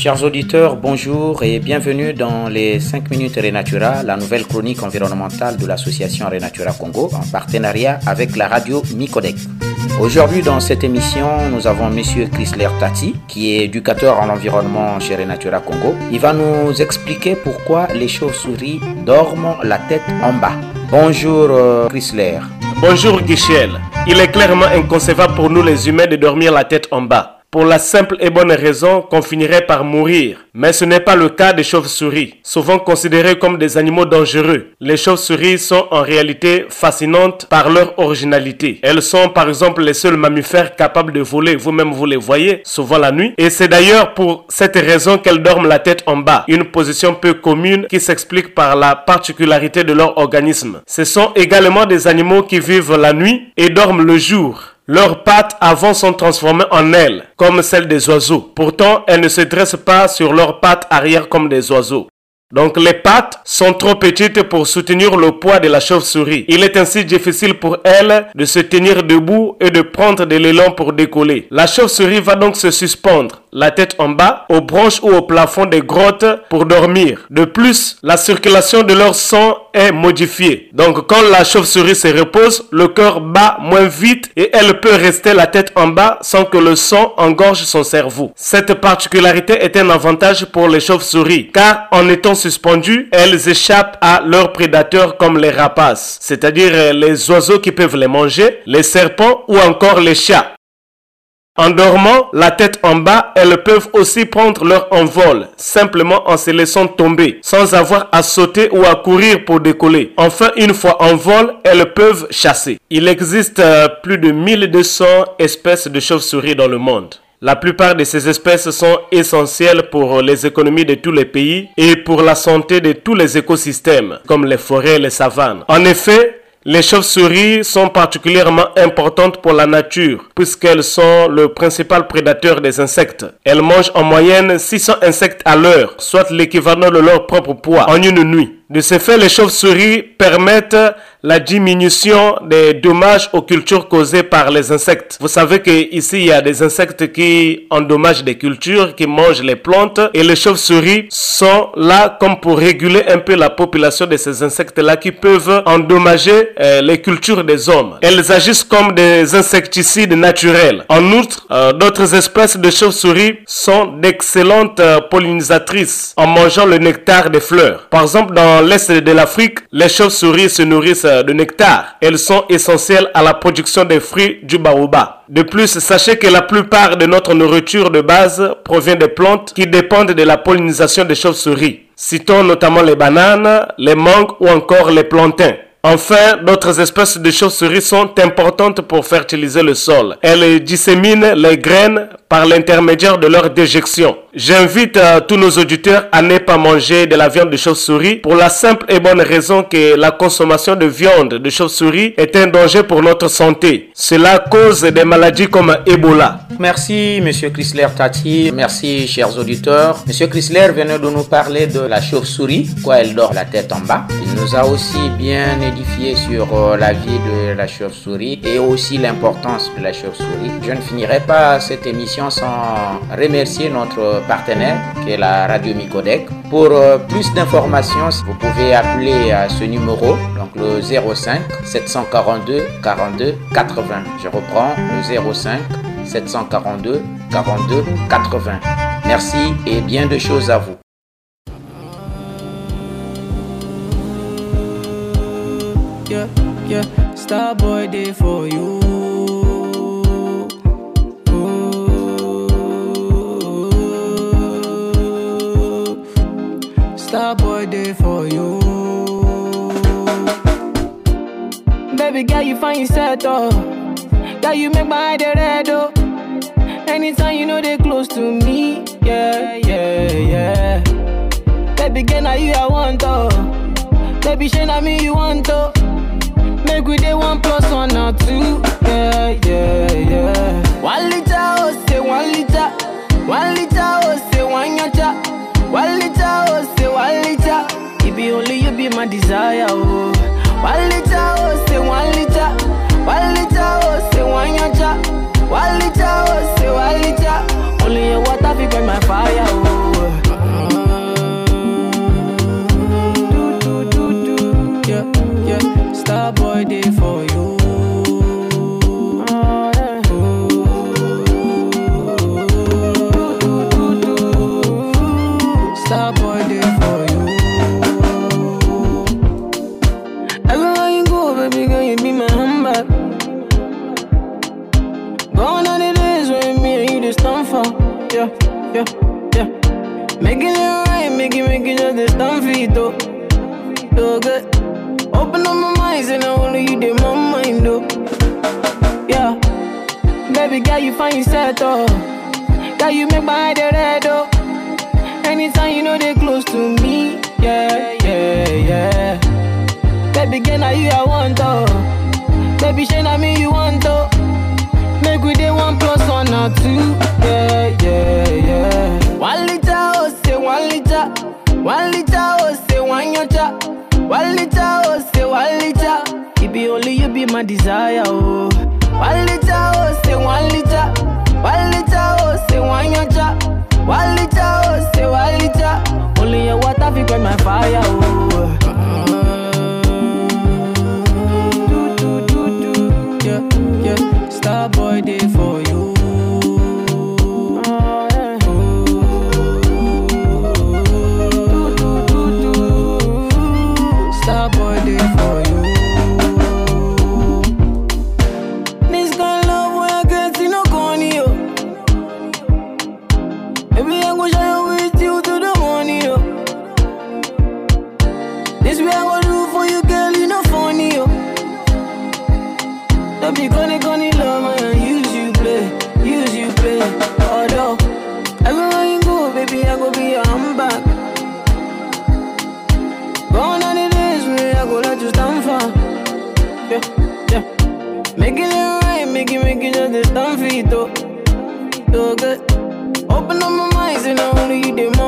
Chers auditeurs, bonjour et bienvenue dans les 5 minutes Renatura, la nouvelle chronique environnementale de l'association Renatura Congo en partenariat avec la radio Micodec. Aujourd'hui dans cette émission, nous avons monsieur Chrysler Tati qui est éducateur en environnement chez Renatura Congo. Il va nous expliquer pourquoi les chauves-souris dorment la tête en bas. Bonjour euh, Chrysler. Bonjour Guichel. Il est clairement inconcevable pour nous les humains de dormir la tête en bas pour la simple et bonne raison qu'on finirait par mourir. Mais ce n'est pas le cas des chauves-souris, souvent considérés comme des animaux dangereux. Les chauves-souris sont en réalité fascinantes par leur originalité. Elles sont par exemple les seuls mammifères capables de voler, vous-même vous les voyez, souvent la nuit. Et c'est d'ailleurs pour cette raison qu'elles dorment la tête en bas, une position peu commune qui s'explique par la particularité de leur organisme. Ce sont également des animaux qui vivent la nuit et dorment le jour. Leurs pattes avant sont transformées en ailes, comme celles des oiseaux. Pourtant, elles ne se dressent pas sur leurs pattes arrière comme des oiseaux. Donc les pattes sont trop petites pour soutenir le poids de la chauve-souris. Il est ainsi difficile pour elle de se tenir debout et de prendre de l'élan pour décoller. La chauve-souris va donc se suspendre, la tête en bas, aux branches ou au plafond des grottes pour dormir. De plus, la circulation de leur sang est modifiée. Donc quand la chauve-souris se repose, le cœur bat moins vite et elle peut rester la tête en bas sans que le sang engorge son cerveau. Cette particularité est un avantage pour les chauves-souris car en étant suspendues, elles échappent à leurs prédateurs comme les rapaces, c'est-à-dire les oiseaux qui peuvent les manger, les serpents ou encore les chats. En dormant, la tête en bas, elles peuvent aussi prendre leur envol, simplement en se laissant tomber, sans avoir à sauter ou à courir pour décoller. Enfin, une fois en vol, elles peuvent chasser. Il existe euh, plus de 1200 espèces de chauves-souris dans le monde. La plupart de ces espèces sont essentielles pour les économies de tous les pays et pour la santé de tous les écosystèmes, comme les forêts et les savanes. En effet, les chauves-souris sont particulièrement importantes pour la nature puisqu'elles sont le principal prédateur des insectes. Elles mangent en moyenne 600 insectes à l'heure, soit l'équivalent de leur propre poids en une nuit. De ce fait, les chauves-souris permettent la diminution des dommages aux cultures causées par les insectes. Vous savez qu'ici, il y a des insectes qui endommagent des cultures, qui mangent les plantes, et les chauves-souris sont là comme pour réguler un peu la population de ces insectes-là qui peuvent endommager euh, les cultures des hommes. Elles agissent comme des insecticides naturels. En outre, euh, d'autres espèces de chauves-souris sont d'excellentes euh, pollinisatrices en mangeant le nectar des fleurs. Par exemple, dans dans l'est de l'Afrique, les chauves-souris se nourrissent de nectar. Elles sont essentielles à la production des fruits du baobab. De plus, sachez que la plupart de notre nourriture de base provient des plantes qui dépendent de la pollinisation des chauves-souris. Citons notamment les bananes, les mangues ou encore les plantains. Enfin, d'autres espèces de chauves-souris sont importantes pour fertiliser le sol. Elles disséminent les graines par l'intermédiaire de leur déjection. J'invite euh, tous nos auditeurs à ne pas manger de la viande de chauve-souris pour la simple et bonne raison que la consommation de viande de chauve-souris est un danger pour notre santé. Cela cause des maladies comme Ebola. Merci, Monsieur Chrysler Tati. Merci, chers auditeurs. Monsieur Chrysler venait de nous parler de la chauve-souris, quoi elle dort la tête en bas. Il nous a aussi bien édifié sur euh, la vie de la chauve-souris et aussi l'importance de la chauve-souris. Je ne finirai pas cette émission sans remercier notre partenaire qui est la radio Micodec. Pour euh, plus d'informations, vous pouvez appeler à ce numéro, donc le 05 742 42 80. Je reprends le 05 742 42 80. Merci et bien de choses à vous. Day for you. Starboy day for you. Baby girl, you find yourself oh. Girl, you make my eye red oh. Anytime you know they close to me, yeah, yeah, yeah. Baby, girl, now you I want to. Baby, shey na me you want to. Make we day one plus one or two. Yeah, yeah, yeah. While my desire, oh. Yeah, yeah. Making it right, make it just stand for it, though. So good. Open up my mind, and only you did my mind, though. Yeah. Baby girl, you find yourself, though. Girl, you make my head red, though. Anytime you know they close to me, yeah, yeah, yeah. Baby girl, now you I want, though. Baby, shey na me you want, though. Make we day one plus one or two. Yeah. Liter, oh, say liter. Only your water fi quench my fire, oh. Do, do, do, do. Yeah, yeah. Star boy day for Baby, I go shine with you to the morning, yo. This way I go do for you, girl, you no funny, yo. Don't be gonna gonna love man, use you play, use you play. Although everywhere you go, baby, I go be your handbag. Gone are the days when I go let you stand for. Yeah, yeah. Making it right, make it, make it just a stand for it, though. So good. Open up my mind, and only you did